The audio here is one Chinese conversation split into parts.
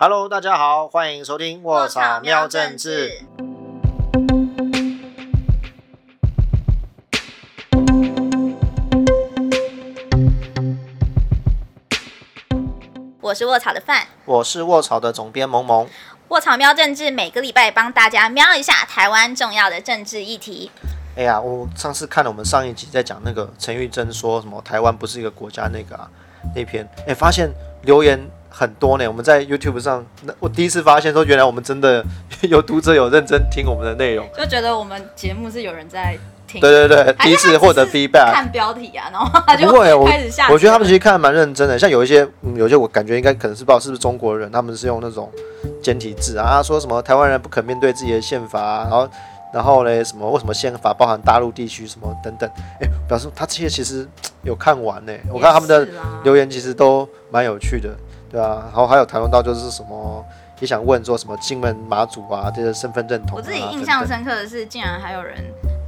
Hello，大家好，欢迎收听卧草喵政治。我是卧草的范，我是卧草的总编萌萌。卧草喵政治每个礼拜帮大家瞄一下台湾重要的政治议题。哎呀，我上次看了我们上一集在讲那个陈玉珍说什么台湾不是一个国家那个啊那篇，哎，发现留言很多呢。我们在 YouTube 上，那我第一次发现说，原来我们真的 有读者有认真听我们的内容，就觉得我们节目是有人在听。对对对，第一次获得 feedback。看标题啊，然后他就不会，我开始下。我觉得他们其实看的蛮认真的，像有一些，嗯，有些我感觉应该可能是不知道是不是中国人，他们是用那种简体字啊，说什么台湾人不肯面对自己的宪法，然后。然后嘞，什么？为什么宪法包含大陆地区什么等等？哎，表示他这些其实有看完呢。我看他们的留言其实都蛮有趣的，对啊。然后还有谈论到就是什么，也想问说什么金门马祖啊这些身份认同。我自己印象深刻的是，竟然还有人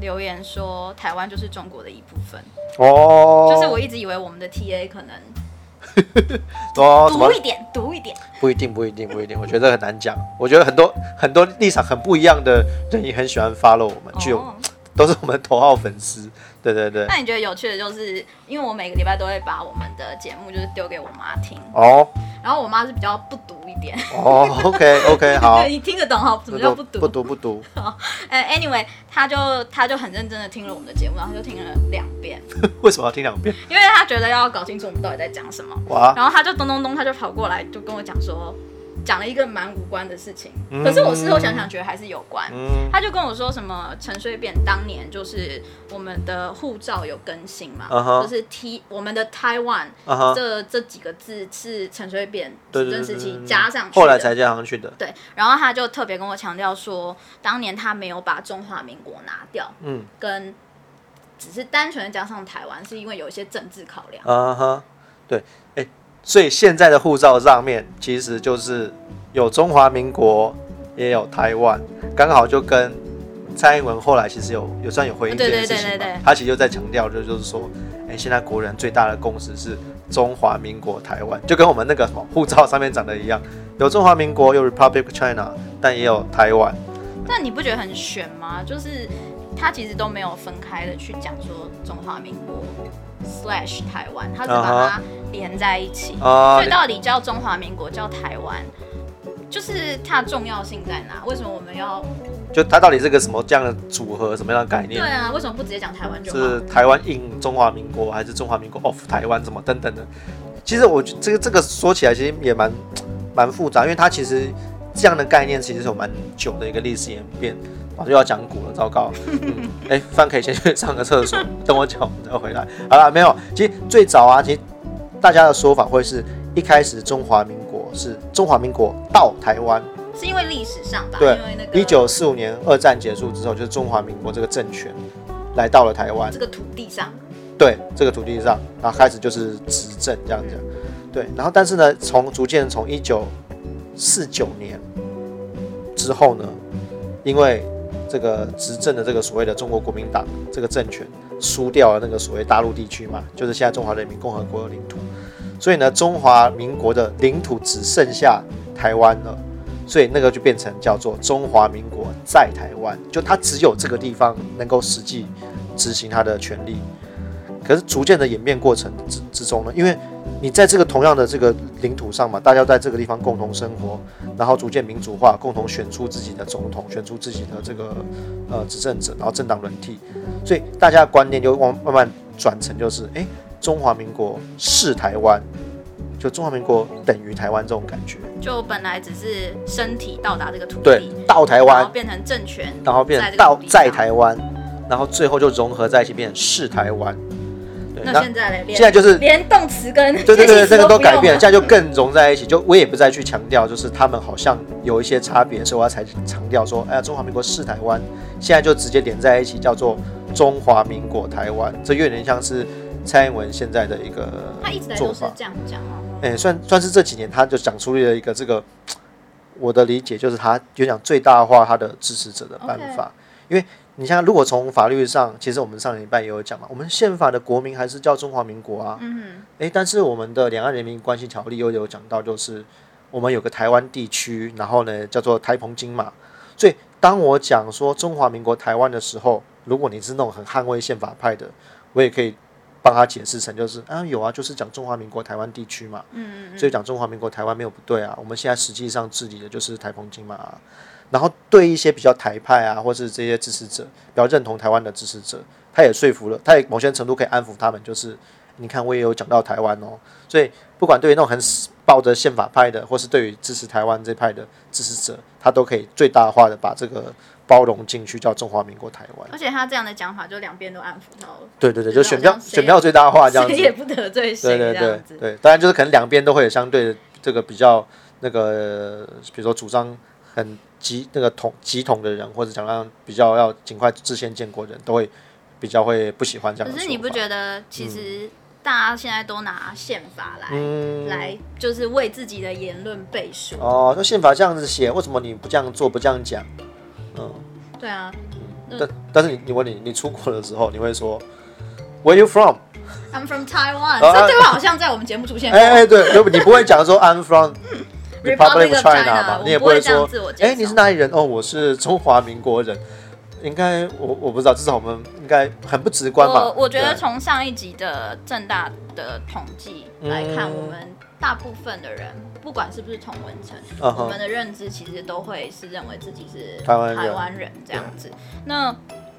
留言说台湾就是中国的一部分。哦。就是我一直以为我们的 TA 可能。读一点，读一点，不一定，不一定，不一定。我觉得很难讲。我觉得很多很多立场很不一样的人也很喜欢 follow 我们，就都是我们头号粉丝。对对对。那你觉得有趣的就是，因为我每个礼拜都会把我们的节目就是丢给我妈听哦，然后我妈是比较不读一。点哦，OK OK，好，你听得懂哈？什么叫不读？不读不读。呃，Anyway，他就他就很认真的听了我们的节目，然后就听了两遍。为什么要听两遍？因为他觉得要搞清楚我们到底在讲什么。哇！然后他就咚咚咚，他就跑过来就跟我讲说。讲了一个蛮无关的事情，可是我事后想想觉得还是有关。他就跟我说什么陈水扁当年就是我们的护照有更新嘛，就是 T 我们的 Taiwan 这这几个字是陈水扁执政时期加上去的，后来才加上去的。对，然后他就特别跟我强调说，当年他没有把中华民国拿掉，嗯，跟只是单纯的加上台湾，是因为有一些政治考量。啊哈，对，哎。所以现在的护照上面其实就是有中华民国，也有台湾，刚好就跟蔡英文后来其实有有算有回应这件事情嘛。他其实就在强调，就就是说，哎，现在国人最大的共识是中华民国台湾，就跟我们那个什么护照上面长得一样，有中华民国，有 Republic China，但也有台湾。那你不觉得很悬吗？就是他其实都没有分开的去讲说中华民国。Slash 台湾，他是把它连在一起，所以到底叫中华民国叫台湾，就是它的重要性在哪？为什么我们要？就它到底是个什么这样的组合，什么样的概念？对啊，为什么不直接讲台湾？就是台湾 in 中华民国，还是中华民国 off 台湾，什么等等的？其实我这个这个说起来其实也蛮蛮复杂，因为它其实这样的概念其实是有蛮久的一个历史演变。又要讲古了，糟糕！哎，饭可以先去上个厕所，等我讲，我们再回来。好了，没有。其实最早啊，其实大家的说法会是一开始中华民国是中华民国到台湾，是因为历史上吧？对，一九四五年二战结束之后，就是中华民国这个政权来到了台湾这个土地上。对，这个土地上，然后开始就是执政这样子。对，然后但是呢，从逐渐从一九四九年之后呢，因为这个执政的这个所谓的中国国民党这个政权输掉了那个所谓大陆地区嘛，就是现在中华人民共和国的领土，所以呢，中华民国的领土只剩下台湾了，所以那个就变成叫做中华民国在台湾，就它只有这个地方能够实际执行它的权利。可是逐渐的演变过程之之中呢，因为你在这个同样的这个领土上嘛，大家在这个地方共同生活，然后逐渐民主化，共同选出自己的总统，选出自己的这个呃执政者，然后政党轮替，所以大家的观念就往慢慢转成就是，哎，中华民国是台湾，就中华民国等于台湾这种感觉。就本来只是身体到达这个土地，对，到台湾，变成政权，然后变成到在台湾，然后最后就融合在一起，变成是台湾。那现在现在就是连动词跟对对对，这个都改变了，现在就更融在一起。就我也不再去强调，就是他们好像有一些差别，所以我要才强调说，哎呀，中华民国是台湾，现在就直接连在一起，叫做中华民国台湾。这有点像是蔡英文现在的一个他一直都是这样讲啊。哎，算算是这几年他就讲出了一个这个，我的理解就是他就想最大化他的支持者的办法，因为。你像，如果从法律上，其实我们上礼拜也有讲嘛，我们宪法的国名还是叫中华民国啊。嗯。哎，但是我们的两岸人民关系条例又有讲到，就是我们有个台湾地区，然后呢叫做台澎金马。所以当我讲说中华民国台湾的时候，如果你是那种很捍卫宪法派的，我也可以帮他解释成就是啊有啊，就是讲中华民国台湾地区嘛。嗯嗯。所以讲中华民国台湾没有不对啊，我们现在实际上治理的就是台澎金马。然后对一些比较台派啊，或是这些支持者比较认同台湾的支持者，他也说服了，他也某些程度可以安抚他们，就是你看我也有讲到台湾哦，所以不管对于那种很抱着宪法派的，或是对于支持台湾这派的支持者，他都可以最大化的把这个包容进去，叫中华民国台湾。而且他这样的讲法，就两边都安抚到了。对对对，就选票选票最大化这样子，谁也不得罪谁对对对对，当然就是可能两边都会有相对的这个比较那个，比如说主张很。极那个统极统的人，或者讲让比较要尽快自先建国人都会比较会不喜欢这样。可是你不觉得，其实大家现在都拿宪法来来，就是为自己的言论背书。哦，就宪法这样子写，为什么你不这样做，不这样讲？嗯，对啊。但但是你你问你你出国的时候，你会说 Where you from? I'm from Taiwan。这对话好像在我们节目出现。哎哎，对，你不会讲说 I'm from。Republic of China 嘛，你也不会说，哎，你是哪里人？哦，我是中华民国人。应该我我不知道，至少我们应该很不直观吧？我我觉得从上一集的正大的统计来看，我们大部分的人，不管是不是同文层，我们的认知其实都会是认为自己是台湾台湾人这样子。那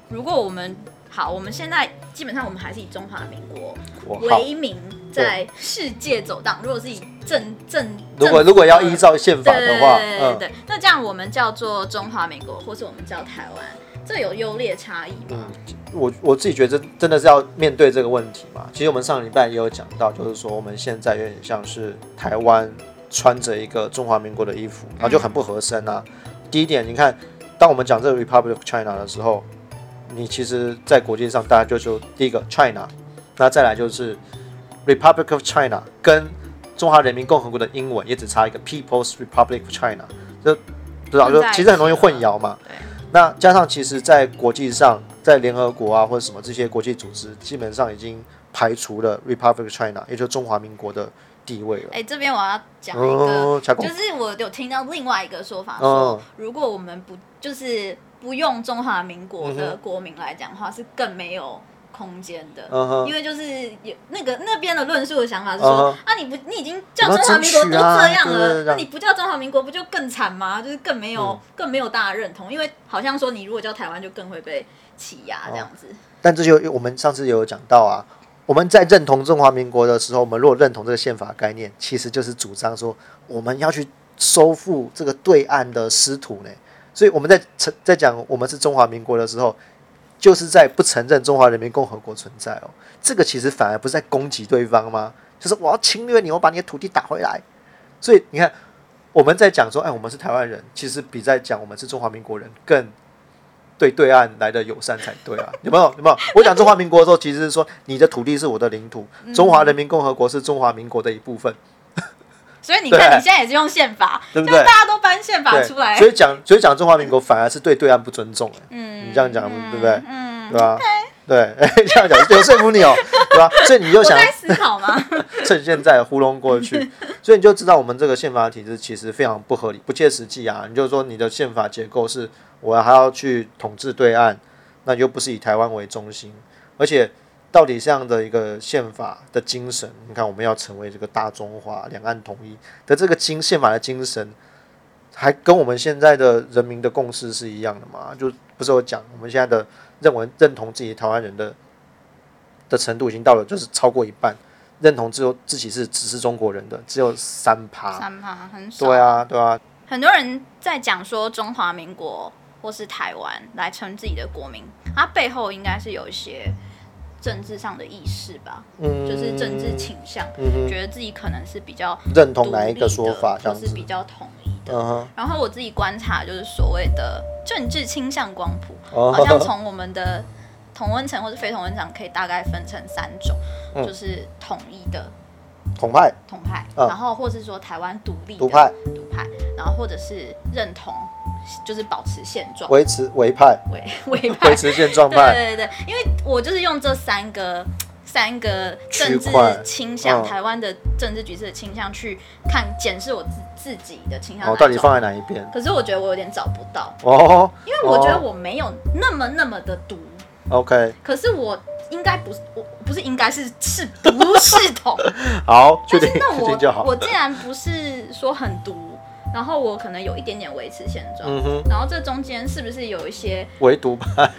如果我们好，我们现在基本上我们还是以中华民国为名。在世界走荡，如果是以正正，如果如果要依照宪法的话，对，对，那这样我们叫做中华民国，或是我们叫台湾，这有优劣差异吗？我我自己觉得真的是要面对这个问题嘛。其实我们上礼拜也有讲到，就是说我们现在有点像是台湾穿着一个中华民国的衣服，然后就很不合身啊。第一点，你看，当我们讲这个 Republic of China 的时候，你其实在国际上大家就说第一个 China，那再来就是。Republic of China 跟中华人民共和国的英文也只差一个 People's Republic of China，就知道就其实很容易混淆嘛。那加上其实，在国际上，在联合国啊或者什么这些国际组织，基本上已经排除了 Republic of China，也就是中华民国的地位了。哎，这边我要讲一个，就是我有听到另外一个说法，说如果我们不就是不用中华民国的国民来讲的话，是更没有。空间的，因为就是有那个那边的论述的想法是说，啊，你不你已经叫中华民国都这样了，那你不叫中华民国不就更惨吗？就是更没有更没有大家认同，因为好像说你如果叫台湾就更会被欺压这样子。但这就我们上次有讲到啊，我们在认同中华民国的时候，我们如果认同这个宪法概念，其实就是主张说我们要去收复这个对岸的失土呢。所以我们在在讲我们是中华民国的时候。就是在不承认中华人民共和国存在哦，这个其实反而不是在攻击对方吗？就是我要侵略你，我把你的土地打回来。所以你看，我们在讲说，哎，我们是台湾人，其实比在讲我们是中华民国人更对对岸来的友善才对啊？有没有？有没有？我讲中华民国的时候，其实是说你的土地是我的领土，中华人民共和国是中华民国的一部分。所以你看，你现在也是用宪法，对不对？大家都搬宪法出来，所以讲，所以讲中华民国反而是对对岸不尊重。嗯，你这样讲，对不对？嗯，对吧？对，这样讲有说服你哦，对吧？所以你就想思考吗？趁现在糊弄过去，所以你就知道我们这个宪法体制其实非常不合理、不切实际啊！你就说你的宪法结构是我还要去统治对岸，那又不是以台湾为中心，而且。到底这样的一个宪法的精神，你看我们要成为这个大中华、两岸统一的这个精宪法的精神，还跟我们现在的人民的共识是一样的吗？就不是我讲，我们现在的认为认同自己台湾人的的程度已经到了，就是超过一半认同只有自己是只是中国人的只有三趴，三趴很少。对啊，对啊。很多人在讲说中华民国或是台湾来称自己的国民，它背后应该是有一些。政治上的意识吧，嗯，就是政治倾向，嗯觉得自己可能是比较认同哪一个说法，就是比较统一的。嗯然后我自己观察，就是所谓的政治倾向光谱，好像从我们的同温层或是非同温层可以大概分成三种，就是统一的统派，统派，然后或是说台湾独立独派，独派，然后或者是认同。就是保持现状，维持维派，维维派，维持现状派。对对对，因为我就是用这三个三个政治倾向，台湾的政治局势的倾向去看检视我自自己的倾向，哦，到底放在哪一边？可是我觉得我有点找不到哦，因为我觉得我没有那么那么的毒。OK，可是我应该不是，我不是应该是是毒是统？好，确定那我就好。我既然不是说很毒。然后我可能有一点点维持现状，然后这中间是不是有一些唯独派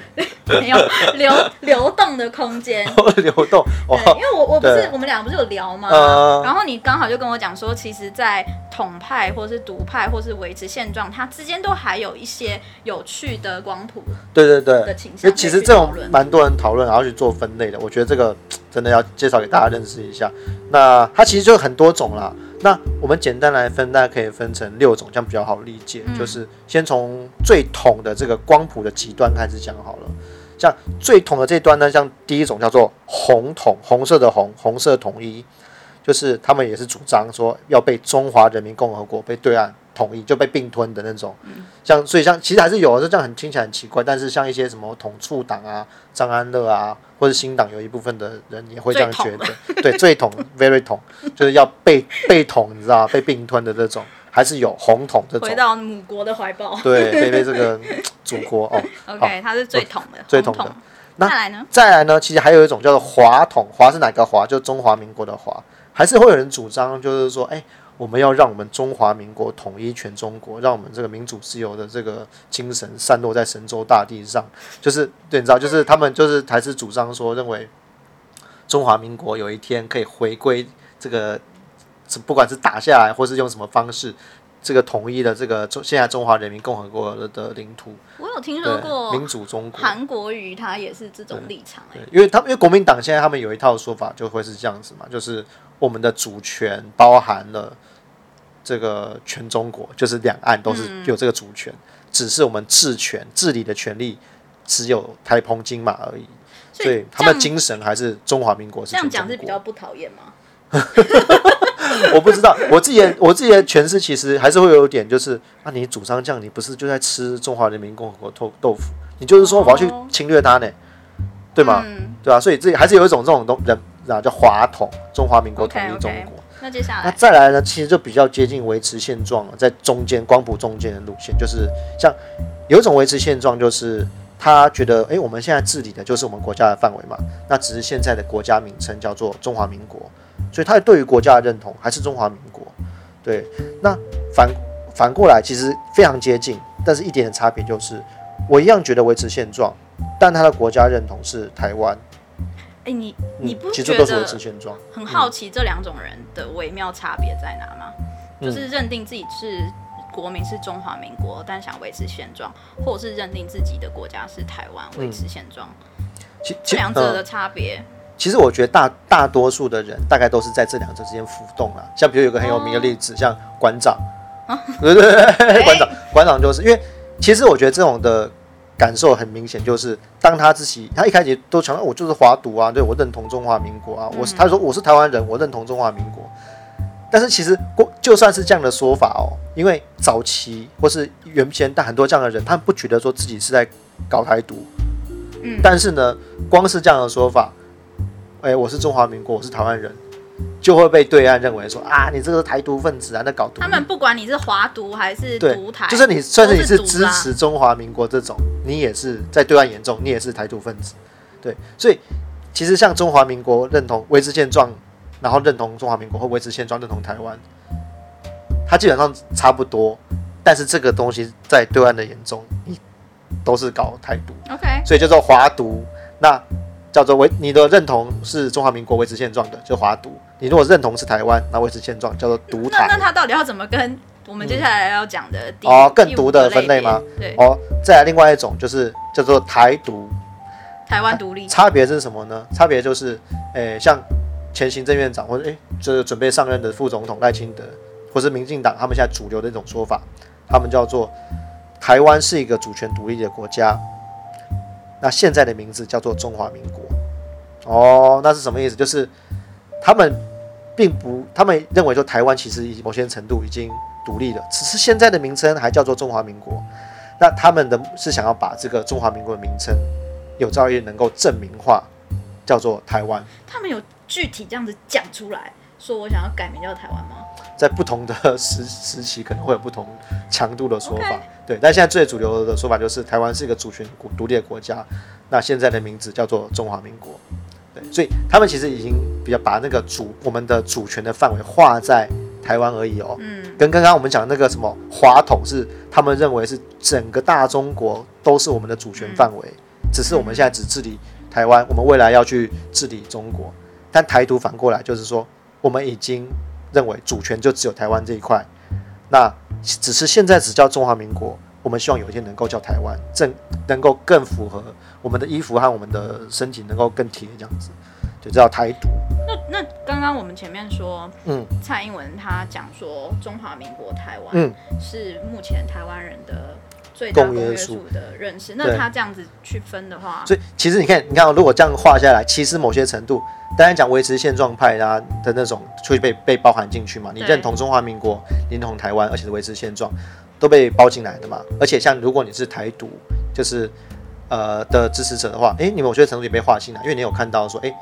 没有流 流动的空间？流动，对，因为我我不是我们俩不是有聊吗？然后你刚好就跟我讲说，其实，在统派或是独派或是维持现状，它之间都还有一些有趣的光谱。对对对，的其实这种蛮多人讨论，然后去做分类的。我觉得这个真的要介绍给大家认识一下。那它其实就很多种啦。那我们简单来分，大家可以分成六种，这样比较好理解。就是先从最统的这个光谱的极端开始讲好了。像最统的这端呢，像第一种叫做红统，红色的红，红色统一，就是他们也是主张说要被中华人民共和国被对岸。统一就被并吞的那种，像所以像其实还是有，就这样很听起来很奇怪。但是像一些什么统促党啊、张安乐啊，或者新党有一部分的人也会这样觉得，对，最统 very 统就是要被被统，你知道被并吞的这种，还是有红统这种。回到母国的怀抱，对，被被这个祖国哦。OK，它是最统的，最统的。那再来呢？再来呢？其实还有一种叫做华统，华是哪个华？就中华民国的华，还是会有人主张，就是说，哎。我们要让我们中华民国统一全中国，让我们这个民主自由的这个精神散落在神州大地上，就是对，你知道，就是他们就是还是主张说，认为中华民国有一天可以回归这个，不管是打下来或是用什么方式，这个统一的这个中现在中华人民共和国的领土。我有听说过民主中国，韩国瑜他也是这种立场，因为他因为国民党现在他们有一套说法，就会是这样子嘛，就是。我们的主权包含了这个全中国，就是两岸都是有这个主权，只是我们治权、治理的权利只有台澎金马而已。所以他们的精神还是中华民国。这样讲是比较不讨厌吗？我不知道，我自己的我自己的诠释其实还是会有点，就是啊，你主张这样，你不是就在吃中华人民共和国豆豆腐？你就是说我要去侵略他呢，对吗？对吧？所以这还是有一种这种东人。然后叫华统，中华民国统一中国。那接下来，那再来呢？其实就比较接近维持现状了，在中间光谱中间的路线，就是像有一种维持现状，就是他觉得，哎，我们现在治理的就是我们国家的范围嘛，那只是现在的国家名称叫做中华民国，所以他对于国家的认同还是中华民国。对，那反反过来其实非常接近，但是一点的差别就是，我一样觉得维持现状，但他的国家认同是台湾。哎，你你不觉得很好奇这两种人的微妙差别在哪吗？就是认定自己是国民是中华民国，但想维持现状，或者是认定自己的国家是台湾，维持现状。这两者的差别，其实我觉得大大多数的人大概都是在这两者之间浮动啊。像比如有个很有名的例子，像馆长，对对对，馆长馆长就是因为其实我觉得这种的。感受很明显，就是当他自己，他一开始都强调我就是华独啊，对我认同中华民国啊，我是他说我是台湾人，我认同中华民国。但是其实过就算是这样的说法哦，因为早期或是原先，但很多这样的人，他们不觉得说自己是在搞台独，嗯，但是呢，光是这样的说法，哎，我是中华民国，我是台湾人。就会被对岸认为说啊，你这个台独分子啊，那搞独。他们不管你是华独还是独台，就是你算是你是支持中华民国这种，你也是在对岸眼中，你也是台独分子。对，所以其实像中华民国认同维持现状，然后认同中华民国或维持现状认同台湾，它基本上差不多。但是这个东西在对岸的眼中，你都是搞台独。OK，所以叫做华独。那叫做维，你的认同是中华民国维持现状的，就华独。你如果认同是台湾，那维持现状叫做独台。那那他到底要怎么跟我们接下来要讲的哦更独的分类吗？对。哦，再来另外一种就是叫做台独。台湾独立。差别是什么呢？差别就是，诶，像前行政院长或者诶，就是准备上任的副总统赖清德，或是民进党他们现在主流的一种说法，他们叫做台湾是一个主权独立的国家。那现在的名字叫做中华民国，哦，那是什么意思？就是他们并不，他们认为说台湾其实某些程度已经独立了，只是现在的名称还叫做中华民国。那他们的是想要把这个中华民国的名称有朝一日能够证明化，叫做台湾。他们有具体这样子讲出来说我想要改名叫台湾吗？在不同的时时期可能会有不同强度的说法，对。但现在最主流的说法就是台湾是一个主权国独立的国家，那现在的名字叫做中华民国。对，所以他们其实已经比较把那个主我们的主权的范围划在台湾而已哦。嗯。跟刚刚我们讲那个什么华统是他们认为是整个大中国都是我们的主权范围，只是我们现在只治理台湾，我们未来要去治理中国。但台独反过来就是说，我们已经认为主权就只有台湾这一块，那只是现在只叫中华民国。我们希望有一天能够叫台湾，正能够更符合我们的衣服和我们的身体能够更贴这样子，就叫台独。那那刚刚我们前面说，嗯，蔡英文他讲说中华民国台湾，嗯，是目前台湾人的最大公约数的认识。那他这样子去分的话，所以其实你看，你看，如果这样画下来，其实某些程度，当然讲维持现状派啊的那种，会被被包含进去嘛。你认同中华民国，认同台湾，而且是维持现状。都被包进来的嘛，而且像如果你是台独，就是呃的支持者的话，诶，你某些程度也被划进来，因为你有看到说，诶，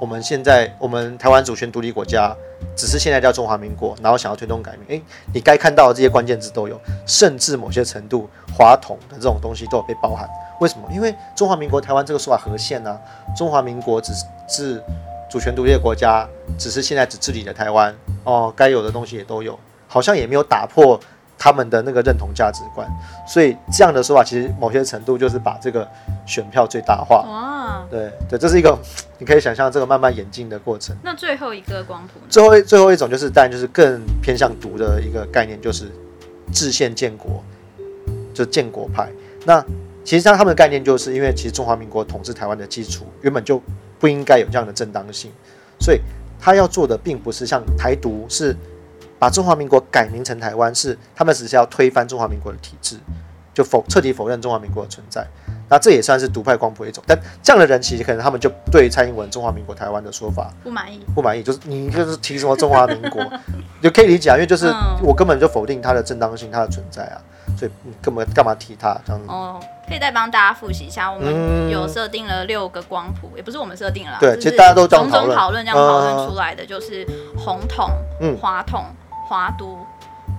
我们现在我们台湾主权独立国家，只是现在叫中华民国，然后想要推动改名，诶，你该看到的这些关键字都有，甚至某些程度华统的这种东西都有被包含。为什么？因为中华民国台湾这个说法合宪呢？中华民国只是主权独立的国家，只是现在只治理了台湾，哦，该有的东西也都有，好像也没有打破。他们的那个认同价值观，所以这样的说法其实某些程度就是把这个选票最大化。哇，对对，这是一个 你可以想象这个慢慢演进的过程。那最后一个光谱，最后最后一种就是当然就是更偏向独的一个概念，就是制宪建国，就建国派。那其实像他们的概念，就是因为其实中华民国统治台湾的基础原本就不应该有这样的正当性，所以他要做的并不是像台独是。把中华民国改名成台湾，是他们只是要推翻中华民国的体制，就否彻底否认中华民国的存在。那这也算是独派光谱一种。但这样的人其实可能他们就对蔡英文中华民国台湾的说法不满意，不满意，就是你就是提什么中华民国，就可以理解啊，因为就是我根本就否定它的正当性，它的存在啊，所以你根本干嘛提它这样子？哦，可以再帮大家复习一下，我们有设定了六个光谱，也不是我们设定了，对，其实大家都种种讨论这样讨论出来的，就是红统、花统。华独、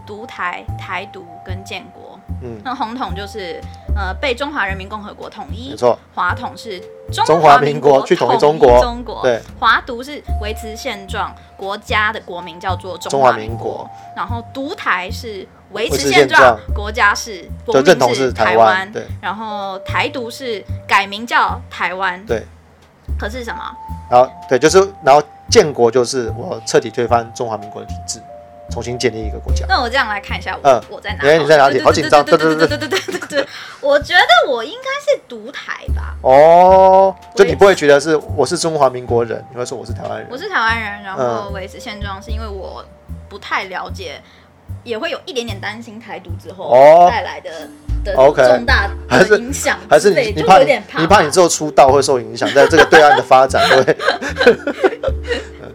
独台、台独跟建国，嗯，那红统就是呃被中华人民共和国统一，没错。华统是中华民国去统一中国，中国对。华独是维持现状，国家的国名叫做中华民国。然后独台是维持现状，国家是国名是台湾，对。然后台独是改名叫台湾，对。可是什么？然后对，就是然后建国就是我彻底推翻中华民国的体制。重新建立一个国家。那我这样来看一下，我，我在哪？你在哪里？好紧张！对对对对对对对对。我觉得我应该是独台吧。哦，就你不会觉得是我是中华民国人，你会说我是台湾人。我是台湾人，然后维持现状是因为我不太了解，也会有一点点担心台独之后带来的的重大的影响，还是你你怕你怕你之后出道会受影响，在这个对岸的发展对。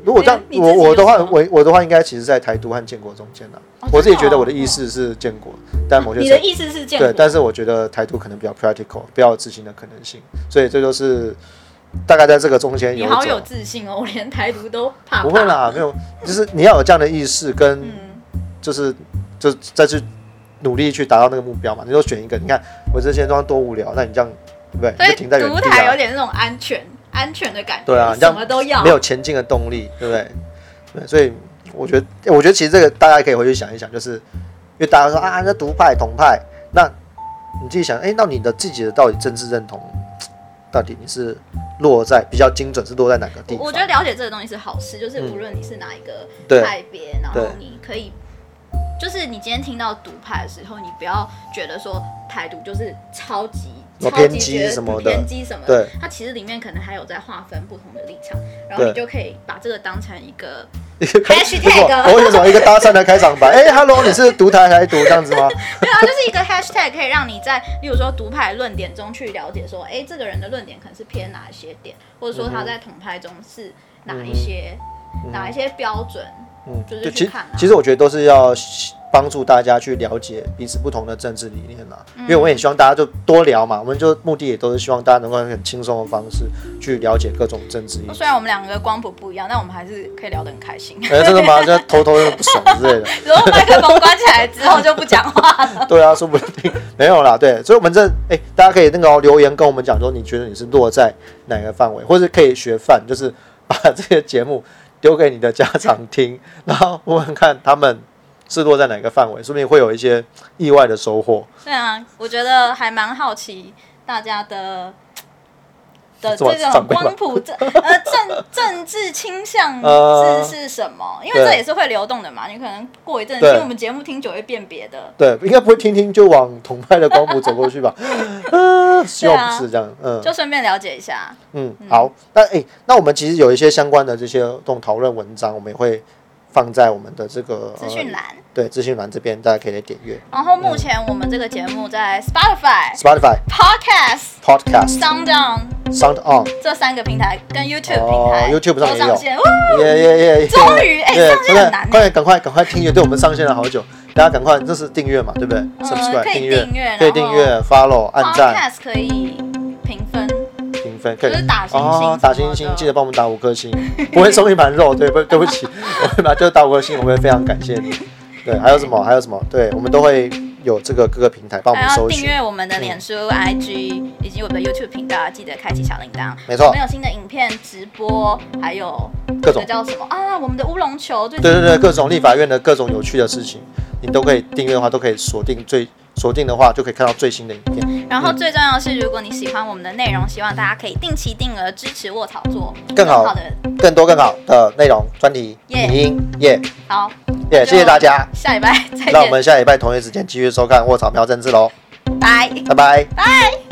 如果这样，我我的话，我我的话应该其实，在台独和建国中间呢。我自己觉得我的意思是建国，但某些你的意思是建国，对，但是我觉得台独可能比较 practical，比较有执行的可能性，所以这就是大概在这个中间。你好有自信哦，我连台独都怕。不会啦，没有，就是你要有这样的意识，跟就是就再去努力去达到那个目标嘛。你就选一个，你看我这现状多无聊，那你这样对不对？所以停在独台有点那种安全。安全的感觉，对啊，什么都要，没有前进的动力，对不对？对，所以我觉得，我觉得其实这个大家可以回去想一想，就是因为大家说啊，那独派、同派，那你自己想，哎，那你的自己的到底政治认同，到底你是落在比较精准，是落在哪个地方？我觉得了解这个东西是好事，就是无论你是哪一个派别，然后你可以。就是你今天听到独派的时候，你不要觉得说台独就是超级超级觉得偏激什么的，它其实里面可能还有在划分不同的立场，然后你就可以把这个当成一个 hashtag，我有什么一个搭讪的开场白？哎，Hello，你是独台还是独这样子吗？对啊，就是一个 hashtag，可以让你在例如说独派论点中去了解说，哎，这个人的论点可能是偏哪一些点，或者说他在统派中是哪一些哪一些标准。嗯，就其实其实我觉得都是要帮助大家去了解彼此不同的政治理念啦，因为我也希望大家就多聊嘛，我们就目的也都是希望大家能够很轻松的方式去了解各种政治。虽然我们两个光谱不一样，但我们还是可以聊得很开心。哎，真的吗？就偷偷不爽之类的。然后麦克风关起来之后就不讲话了。对啊，说不定没有啦。对，所以我们这哎，大家可以那个留言跟我们讲说，你觉得你是落在哪个范围，或者可以学范，就是把这些节目丢给你的家长听，然后问问看他们。是落在哪个范围，说不定会有一些意外的收获。对啊，我觉得还蛮好奇大家的 的这种光谱 政呃政政治倾向是是什么？因为这也是会流动的嘛。你可能过一阵听我们节目听久会辨别的。对，应该不会听听就往同派的光谱走过去吧？希望不是这样。嗯，就顺便了解一下。嗯，好。那哎，那我们其实有一些相关的这些这种讨论文章，我们也会。放在我们的这个资讯栏，对资讯栏这边，大家可以来点阅。然后目前我们这个节目在 Spotify、Spotify、Podcast、Podcast、Sound On、Sound On 这三个平台跟 YouTube 平台，YouTube 上也有。耶耶耶！终于哎，上线很难。快赶快赶快订阅，对我们上线了好久，大家赶快，这是订阅嘛，对不对？Subscribe 订阅，可以订阅，Follow 按赞。Podcast 可以。可以打星星，打星星，记得帮我们打五颗星，不会送一盘肉，对不？对不起，我会把就打五颗星，我会非常感谢你。对，还有什么？还有什么？对，我们都会有这个各个平台帮我们搜订阅我们的脸书、IG 以及我们的 YouTube 频道，记得开启小铃铛。没错，我们有新的影片直播，还有各种叫什么啊？我们的乌龙球，对对对，各种立法院的各种有趣的事情，你都可以订阅的话，都可以锁定最。锁定的话，就可以看到最新的影片。然后最重要的是，如果你喜欢我们的内容，希望大家可以定期定额支持卧草做更好的、更多更好的内容专题影音耶。好耶，谢谢大家。下礼拜再见。那我们下礼拜同一时间继续收看卧草喵政治喽。拜拜拜拜。